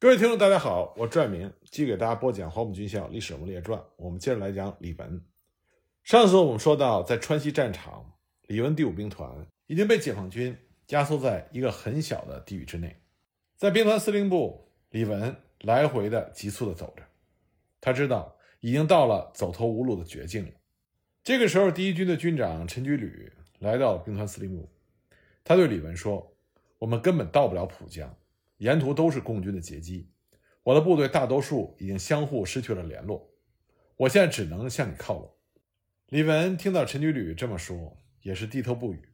各位听众，大家好，我拽明继续给大家播讲《黄埔军校历史人物列传》。我们接着来讲李文。上次我们说到，在川西战场，李文第五兵团已经被解放军压缩在一个很小的地域之内。在兵团司令部，李文来回的急促的走着，他知道已经到了走投无路的绝境了。这个时候，第一军的军长陈居履来到兵团司令部，他对李文说：“我们根本到不了浦江。”沿途都是共军的截击，我的部队大多数已经相互失去了联络，我现在只能向你靠拢。李文听到陈菊履这么说，也是低头不语。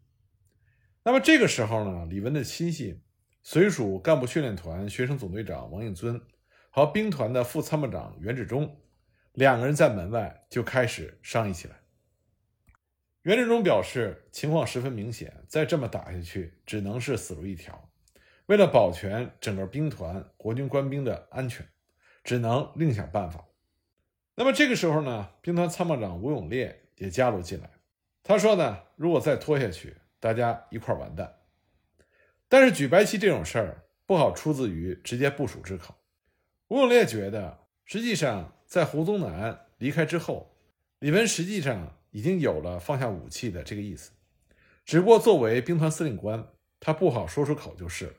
那么这个时候呢，李文的亲信、随属干部训练团学生总队长王应尊和兵团的副参谋长袁志忠两个人在门外就开始商议起来。袁志忠表示，情况十分明显，再这么打下去，只能是死路一条。为了保全整个兵团国军官兵的安全，只能另想办法。那么这个时候呢，兵团参谋长吴永烈也加入进来。他说呢，如果再拖下去，大家一块完蛋。但是举白旗这种事儿不好出自于直接部署之口。吴永烈觉得，实际上在胡宗南离开之后，李文实际上已经有了放下武器的这个意思，只不过作为兵团司令官，他不好说出口就是了。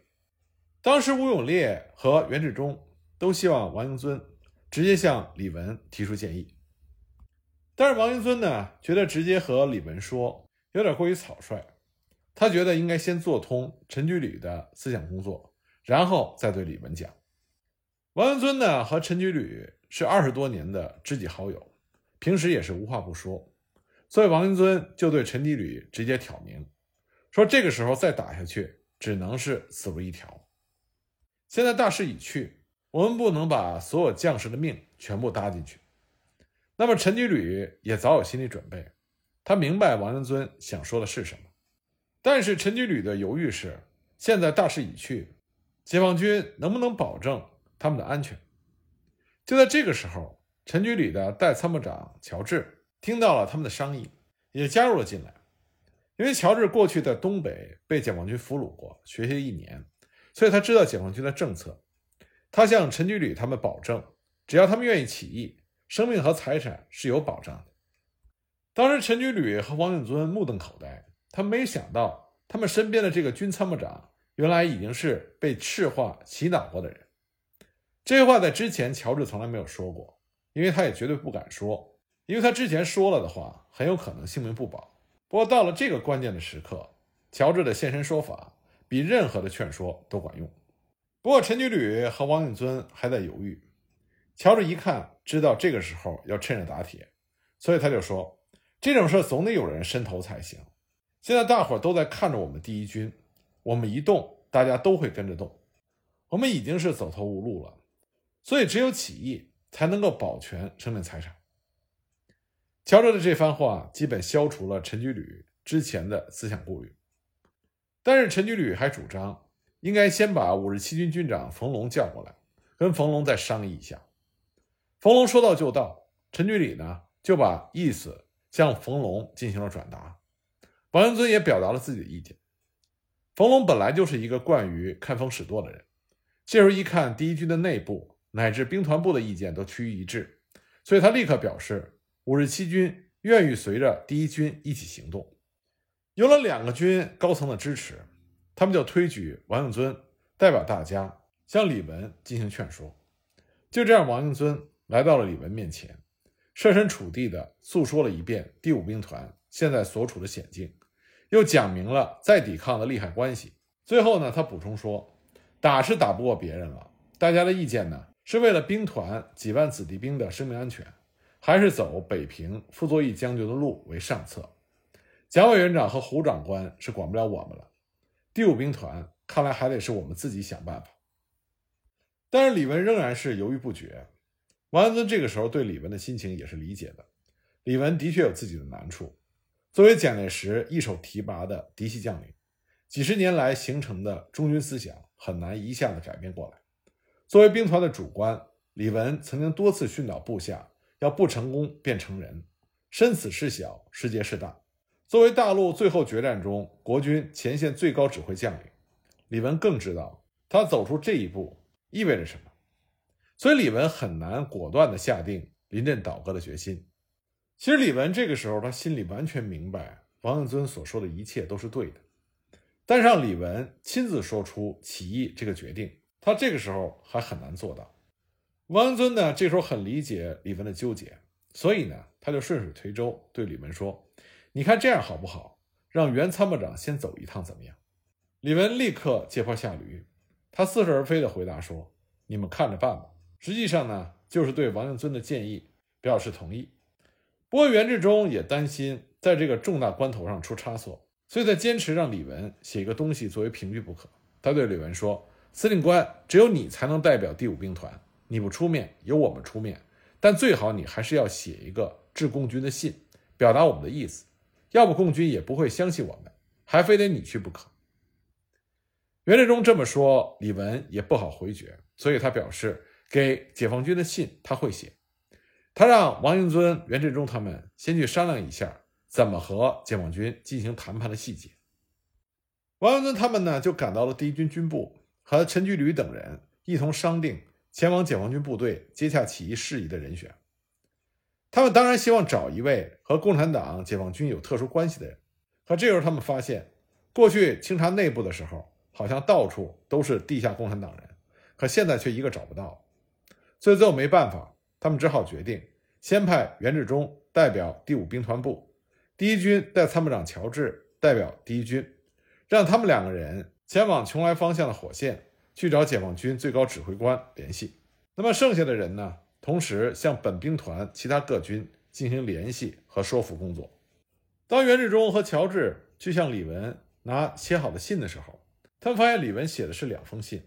当时吴永烈和袁志忠都希望王英尊直接向李文提出建议，但是王英尊呢觉得直接和李文说有点过于草率，他觉得应该先做通陈居履的思想工作，然后再对李文讲。王英尊呢和陈居履是二十多年的知己好友，平时也是无话不说，所以王英尊就对陈居履直接挑明，说这个时候再打下去只能是死路一条。现在大势已去，我们不能把所有将士的命全部搭进去。那么陈居履也早有心理准备，他明白王仁尊想说的是什么。但是陈居履的犹豫是：现在大势已去，解放军能不能保证他们的安全？就在这个时候，陈居履的代参谋长乔治听到了他们的商议，也加入了进来。因为乔治过去在东北被解放军俘虏过，学习一年。所以他知道解放军的政策，他向陈居履他们保证，只要他们愿意起义，生命和财产是有保障的。当时陈居履和王永尊目瞪口呆，他没想到他们身边的这个军参谋长原来已经是被赤化洗脑过的人。这些话在之前乔治从来没有说过，因为他也绝对不敢说，因为他之前说了的话很有可能性命不保。不过到了这个关键的时刻，乔治的现身说法。比任何的劝说都管用。不过陈居履和王应尊还在犹豫。乔治一看，知道这个时候要趁热打铁，所以他就说：“这种事总得有人伸头才行。现在大伙都在看着我们第一军，我们一动，大家都会跟着动。我们已经是走投无路了，所以只有起义才能够保全生命财产。”乔治的这番话基本消除了陈居履之前的思想顾虑。但是陈居旅还主张，应该先把五十七军军长冯龙叫过来，跟冯龙再商议一下。冯龙说到就到，陈菊履呢就把意思向冯龙进行了转达。王英尊也表达了自己的意见。冯龙本来就是一个惯于看风使舵的人，这时候一看第一军的内部乃至兵团部的意见都趋于一致，所以他立刻表示五十七军愿意随着第一军一起行动。有了两个军高层的支持，他们就推举王应尊代表大家向李文进行劝说。就这样，王应尊来到了李文面前，设身处地地诉说了一遍第五兵团现在所处的险境，又讲明了再抵抗的利害关系。最后呢，他补充说：“打是打不过别人了，大家的意见呢，是为了兵团几万子弟兵的生命安全，还是走北平傅作义将军的路为上策。”蒋委员长和胡长官是管不了我们了，第五兵团看来还得是我们自己想办法。但是李文仍然是犹豫不决。王安尊这个时候对李文的心情也是理解的。李文的确有自己的难处，作为蒋介石一手提拔的嫡系将领，几十年来形成的中军思想很难一下子改变过来。作为兵团的主官，李文曾经多次训导部下要不成功便成仁，身死事小，世界事大。作为大陆最后决战中国军前线最高指挥将领，李文更知道他走出这一步意味着什么。所以李文很难果断地下定临阵倒戈的决心。其实李文这个时候他心里完全明白王应尊所说的一切都是对的，但让李文亲自说出起义这个决定，他这个时候还很难做到。王应尊呢，这时候很理解李文的纠结，所以呢，他就顺水推舟对李文说：“你看这样好不好？让原参谋长先走一趟怎么样？”李文立刻借坡下驴，他似是而非地回答说：“你们看着办吧。”实际上呢，就是对王应尊的建议表示同意。不过袁志忠也担心在这个重大关头上出差错，所以他坚持让李文写一个东西作为凭据不可。他对李文说：“司令官，只有你才能代表第五兵团，你不出面，由我们出面。但最好你还是要写一个致共军的信，表达我们的意思。要不共军也不会相信我们，还非得你去不可。”袁志忠这么说，李文也不好回绝，所以他表示。给解放军的信他会写，他让王应尊、袁振中他们先去商量一下怎么和解放军进行谈判的细节。王应尊他们呢就赶到了第一军军部，和陈居履等人一同商定前往解放军部队接洽起义事宜的人选。他们当然希望找一位和共产党、解放军有特殊关系的人，可这时候他们发现，过去清查内部的时候，好像到处都是地下共产党人，可现在却一个找不到。所以最后没办法，他们只好决定先派袁志忠代表第五兵团部，第一军代参谋长乔治代表第一军，让他们两个人前往邛崃方向的火线去找解放军最高指挥官联系。那么剩下的人呢，同时向本兵团其他各军进行联系和说服工作。当袁志忠和乔治去向李文拿写好的信的时候，他们发现李文写的是两封信，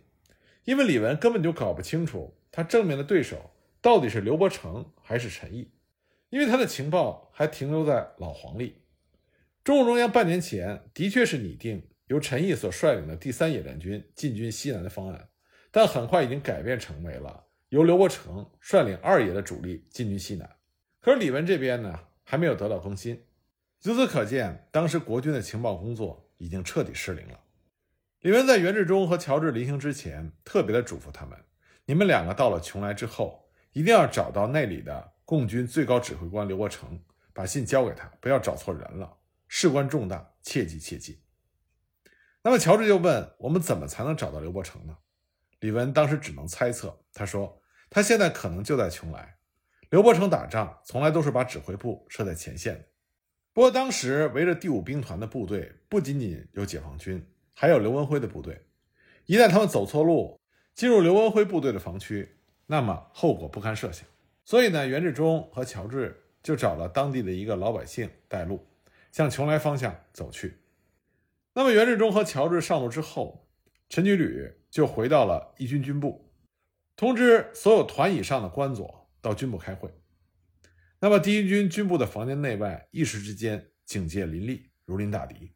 因为李文根本就搞不清楚。他正面的对手到底是刘伯承还是陈毅？因为他的情报还停留在老黄历。中共中央半年前的确是拟定由陈毅所率领的第三野战军进军西南的方案，但很快已经改变成为了由刘伯承率领二野的主力进军西南。可是李文这边呢，还没有得到更新。由此可见，当时国军的情报工作已经彻底失灵了。李文在袁志忠和乔治临行之前，特别的嘱咐他们。你们两个到了邛崃之后，一定要找到那里的共军最高指挥官刘伯承，把信交给他，不要找错人了，事关重大，切记切记。那么乔治就问：“我们怎么才能找到刘伯承呢？”李文当时只能猜测，他说：“他现在可能就在邛崃。刘伯承打仗从来都是把指挥部设在前线的。不过当时围着第五兵团的部队不仅仅有解放军，还有刘文辉的部队。一旦他们走错路，进入刘文辉部队的防区，那么后果不堪设想。所以呢，袁志忠和乔治就找了当地的一个老百姓带路，向邛崃方向走去。那么袁志忠和乔治上路之后，陈居旅就回到了一军军部，通知所有团以上的官佐到军部开会。那么第一军军部的房间内外一时之间警戒林立，如临大敌。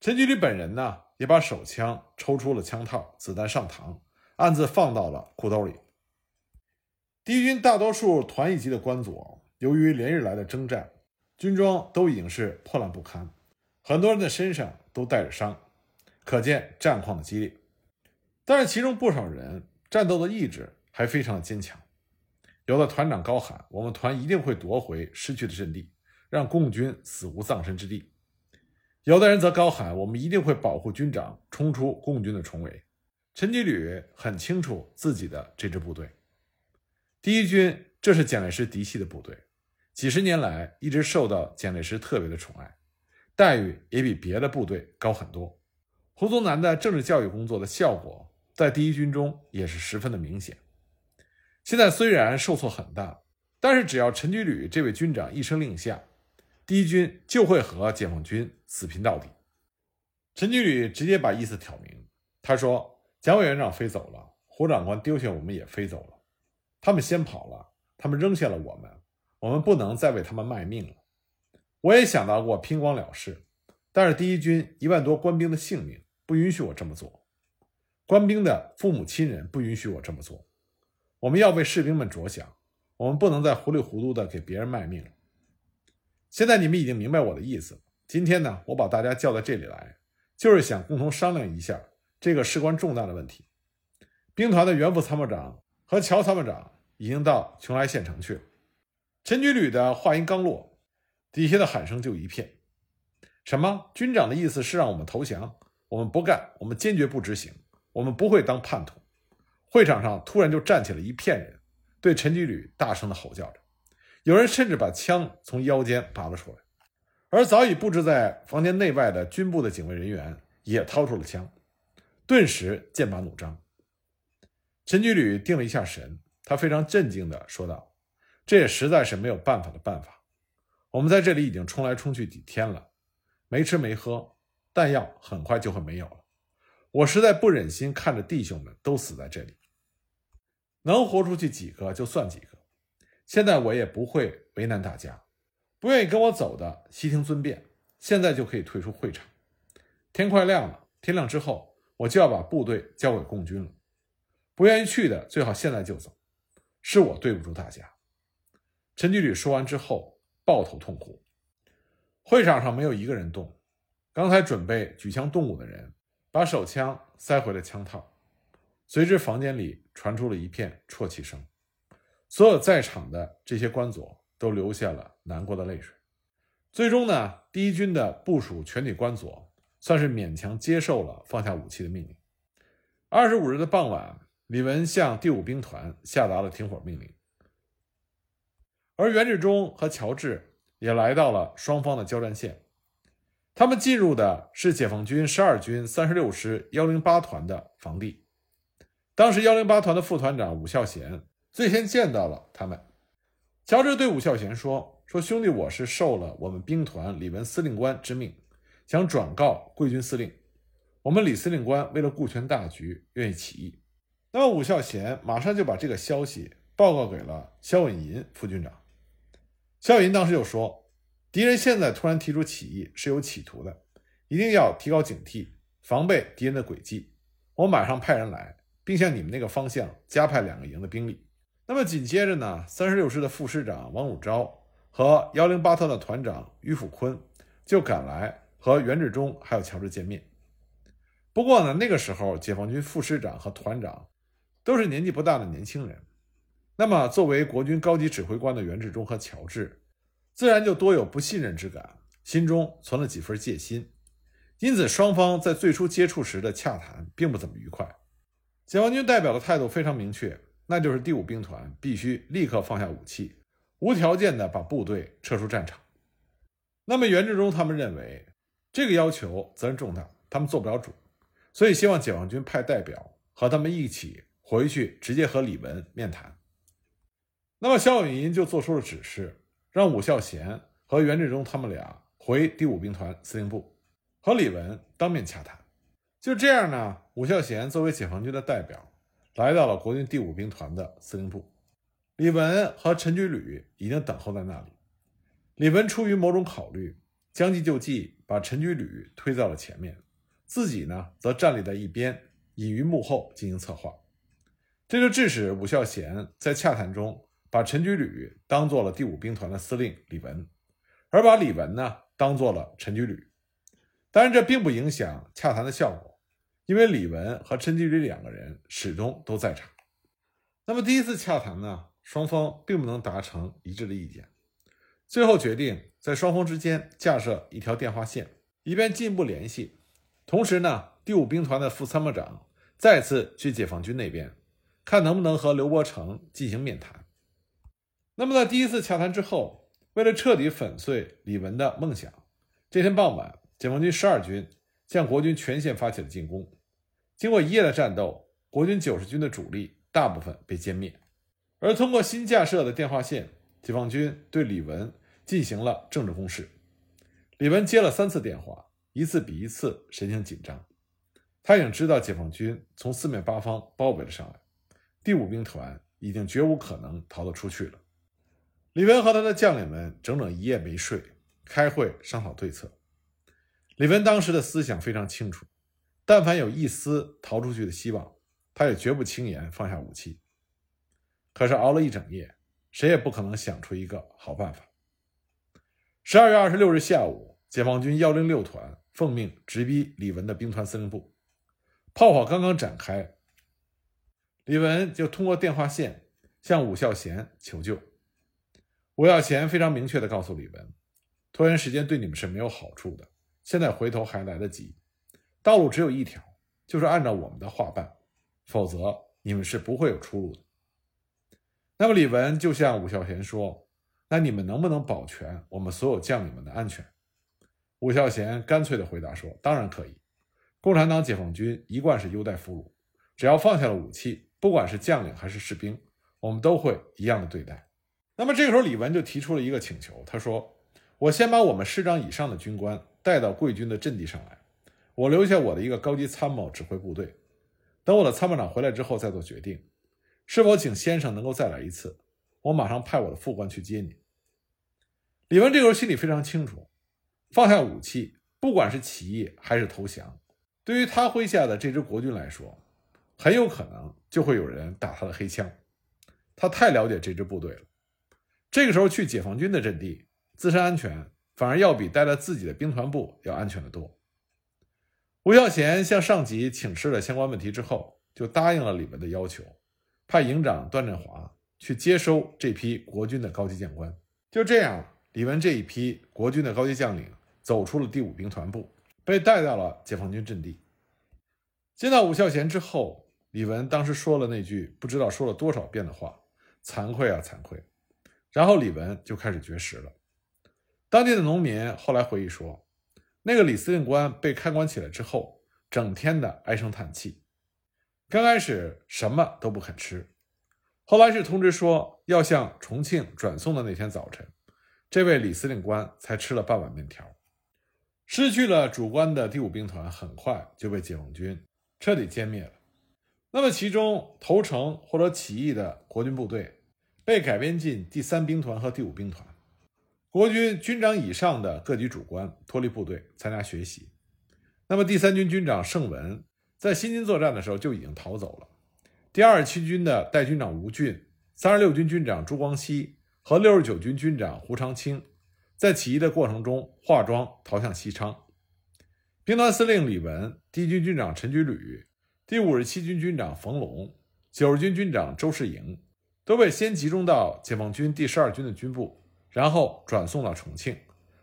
陈居履本人呢，也把手枪抽出了枪套，子弹上膛。暗自放到了裤兜里。第一军大多数团一级的官佐，由于连日来的征战，军装都已经是破烂不堪，很多人的身上都带着伤，可见战况的激烈。但是其中不少人战斗的意志还非常的坚强，有的团长高喊：“我们团一定会夺回失去的阵地，让共军死无葬身之地。”有的人则高喊：“我们一定会保护军长，冲出共军的重围。”陈吉履很清楚自己的这支部队，第一军，这是蒋介石嫡系的部队，几十年来一直受到蒋介石特别的宠爱，待遇也比别的部队高很多。胡宗南的政治教育工作的效果，在第一军中也是十分的明显。现在虽然受挫很大，但是只要陈居履这位军长一声令下，第一军就会和解放军死拼到底。陈居履直接把意思挑明，他说。蒋委员长飞走了，胡长官丢下我们也飞走了，他们先跑了，他们扔下了我们，我们不能再为他们卖命了。我也想到过拼光了事，但是第一军一万多官兵的性命不允许我这么做，官兵的父母亲人不允许我这么做。我们要为士兵们着想，我们不能再糊里糊涂的给别人卖命了。现在你们已经明白我的意思，今天呢，我把大家叫到这里来，就是想共同商量一下。这个事关重大的问题，兵团的原副参谋长和乔参谋长已经到邛崃县城去了。陈局旅的话音刚落，底下的喊声就一片：“什么？军长的意思是让我们投降？我们不干，我们坚决不执行，我们不会当叛徒！”会场上突然就站起了一片人，对陈居旅大声的吼叫着，有人甚至把枪从腰间拔了出来。而早已布置在房间内外的军部的警卫人员也掏出了枪，顿时剑拔弩张。陈居旅定了一下神，他非常镇静地说道：“这也实在是没有办法的办法。我们在这里已经冲来冲去几天了，没吃没喝，弹药很快就会没有了。我实在不忍心看着弟兄们都死在这里。能活出去几个就算几个。现在我也不会为难大家。”不愿意跟我走的，悉听尊便，现在就可以退出会场。天快亮了，天亮之后，我就要把部队交给共军了。不愿意去的，最好现在就走。是我对不住大家。陈局旅说完之后，抱头痛哭。会场上没有一个人动。刚才准备举枪动武的人，把手枪塞回了枪套。随之，房间里传出了一片啜泣声。所有在场的这些官佐。都流下了难过的泪水。最终呢，第一军的部署全体官佐算是勉强接受了放下武器的命令。二十五日的傍晚，李文向第五兵团下达了停火命令，而袁志忠和乔治也来到了双方的交战线。他们进入的是解放军十二军三十六师幺零八团的防地。当时幺零八团的副团长武孝贤最先见到了他们。乔治对武孝贤说：“说兄弟，我是受了我们兵团李文司令官之命，想转告贵军司令，我们李司令官为了顾全大局，愿意起义。”那么武孝贤马上就把这个消息报告给了肖稳银副军长。肖稳银当时就说：“敌人现在突然提出起义，是有企图的，一定要提高警惕，防备敌人的诡计。我马上派人来，并向你们那个方向加派两个营的兵力。”那么紧接着呢，三十六师的副师长王汝昭和幺零八团的团长于辅坤就赶来和袁志忠还有乔治见面。不过呢，那个时候解放军副师长和团长都是年纪不大的年轻人，那么作为国军高级指挥官的袁志忠和乔治，自然就多有不信任之感，心中存了几分戒心，因此双方在最初接触时的洽谈并不怎么愉快。解放军代表的态度非常明确。那就是第五兵团必须立刻放下武器，无条件的把部队撤出战场。那么袁志忠他们认为这个要求责任重大，他们做不了主，所以希望解放军派代表和他们一起回去，直接和李文面谈。那么肖永银就做出了指示，让武孝贤和袁志忠他们俩回第五兵团司令部，和李文当面洽谈。就这样呢，武孝贤作为解放军的代表。来到了国军第五兵团的司令部，李文和陈居旅已经等候在那里。李文出于某种考虑，将计就计，把陈居旅推到了前面，自己呢则站立在一边，隐于幕后进行策划。这就致使武孝贤在洽谈中把陈居旅当做了第五兵团的司令李文，而把李文呢当做了陈居旅。当然，这并不影响洽谈的效果。因为李文和陈居旅两个人始终都在场。那么第一次洽谈呢，双方并不能达成一致的意见，最后决定在双方之间架设一条电话线，以便进一步联系。同时呢，第五兵团的副参谋长再次去解放军那边，看能不能和刘伯承进行面谈。那么在第一次洽谈之后，为了彻底粉碎李文的梦想，这天傍晚，解放军十二军向国军全线发起了进攻。经过一夜的战斗，国军九十军的主力大部分被歼灭。而通过新架设的电话线，解放军对李文进行了政治攻势。李文接了三次电话，一次比一次神情紧张。他已经知道解放军从四面八方包围了上来，第五兵团已经绝无可能逃得出去了。李文和他的将领们整整一夜没睡，开会商讨对策。李文当时的思想非常清楚。但凡有一丝逃出去的希望，他也绝不轻言放下武器。可是熬了一整夜，谁也不可能想出一个好办法。十二月二十六日下午，解放军幺零六团奉命直逼李文的兵团司令部，炮火刚刚展开，李文就通过电话线向武孝贤求救。武孝贤非常明确地告诉李文，拖延时间对你们是没有好处的，现在回头还来得及，道路只有一条，就是按照我们的话办，否则你们是不会有出路的。那么李文就向武孝贤说：“那你们能不能保全我们所有将领们的安全？”武孝贤干脆地回答说：“当然可以。共产党解放军一贯是优待俘虏，只要放下了武器，不管是将领还是士兵，我们都会一样的对待。”那么这个时候，李文就提出了一个请求，他说：“我先把我们师长以上的军官带到贵军的阵地上来，我留下我的一个高级参谋指挥部队，等我的参谋长回来之后再做决定。”是否请先生能够再来一次？我马上派我的副官去接你。李文这个时候心里非常清楚，放下武器，不管是起义还是投降，对于他麾下的这支国军来说，很有可能就会有人打他的黑枪。他太了解这支部队了。这个时候去解放军的阵地，自身安全反而要比待在自己的兵团部要安全得多。吴孝贤向上级请示了相关问题之后，就答应了李文的要求。派营长段振华去接收这批国军的高级将官。就这样，李文这一批国军的高级将领走出了第五兵团部，被带到了解放军阵地。见到武孝贤之后，李文当时说了那句不知道说了多少遍的话：“惭愧啊，惭愧。”然后李文就开始绝食了。当地的农民后来回忆说，那个李司令官被看管起来之后，整天的唉声叹气。刚开始什么都不肯吃，后来是通知说要向重庆转送的那天早晨，这位李司令官才吃了半碗面条。失去了主官的第五兵团很快就被解放军彻底歼灭了。那么，其中投诚或者起义的国军部队被改编进第三兵团和第五兵团，国军军长以上的各级主官脱离部队参加学习。那么，第三军军长盛文。在新津作战的时候就已经逃走了。第二七军的代军长吴俊、三十六军军长朱光熙和六十九军军长胡长清，在起义的过程中化妆逃向西昌。兵团司令李文、第一军军长陈居履、第五十七军军长冯龙、九十军军长周世营，都被先集中到解放军第十二军的军部，然后转送到重庆，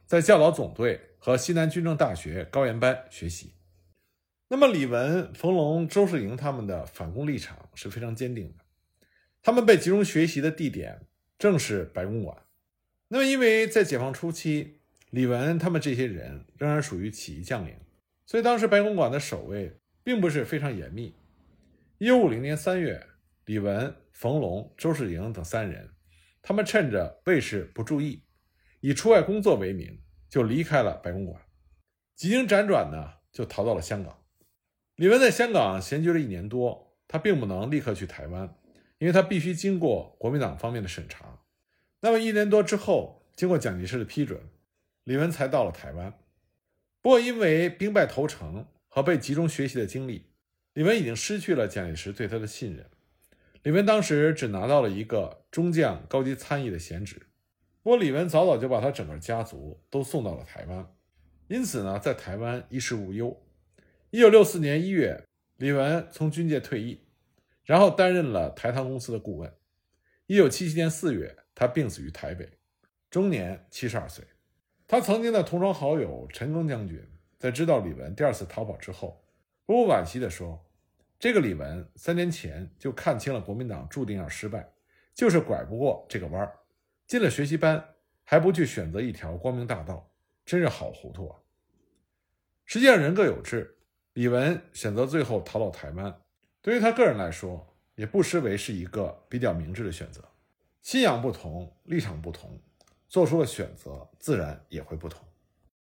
在教导总队和西南军政大学高研班学习。那么，李文、冯龙、周世营他们的反攻立场是非常坚定的。他们被集中学习的地点正是白公馆。那么，因为在解放初期，李文他们这些人仍然属于起义将领，所以当时白公馆的守卫并不是非常严密。一九五零年三月，李文、冯龙、周世莹等三人，他们趁着卫士不注意，以出外工作为名，就离开了白公馆，几经辗转呢，就逃到了香港。李文在香港闲居了一年多，他并不能立刻去台湾，因为他必须经过国民党方面的审查。那么一年多之后，经过蒋介石的批准，李文才到了台湾。不过因为兵败投诚和被集中学习的经历，李文已经失去了蒋介石对他的信任。李文当时只拿到了一个中将高级参议的闲职。不过李文早早就把他整个家族都送到了台湾，因此呢，在台湾衣食无忧。一九六四年一月，李文从军界退役，然后担任了台糖公司的顾问。一九七七年四月，他病死于台北，终年七十二岁。他曾经的同窗好友陈赓将军在知道李文第二次逃跑之后，不无惋惜地说：“这个李文三年前就看清了国民党注定要失败，就是拐不过这个弯儿。进了学习班，还不去选择一条光明大道，真是好糊涂啊！”实际上，人各有志。李文选择最后逃到台湾，对于他个人来说，也不失为是一个比较明智的选择。信仰不同，立场不同，做出的选择自然也会不同。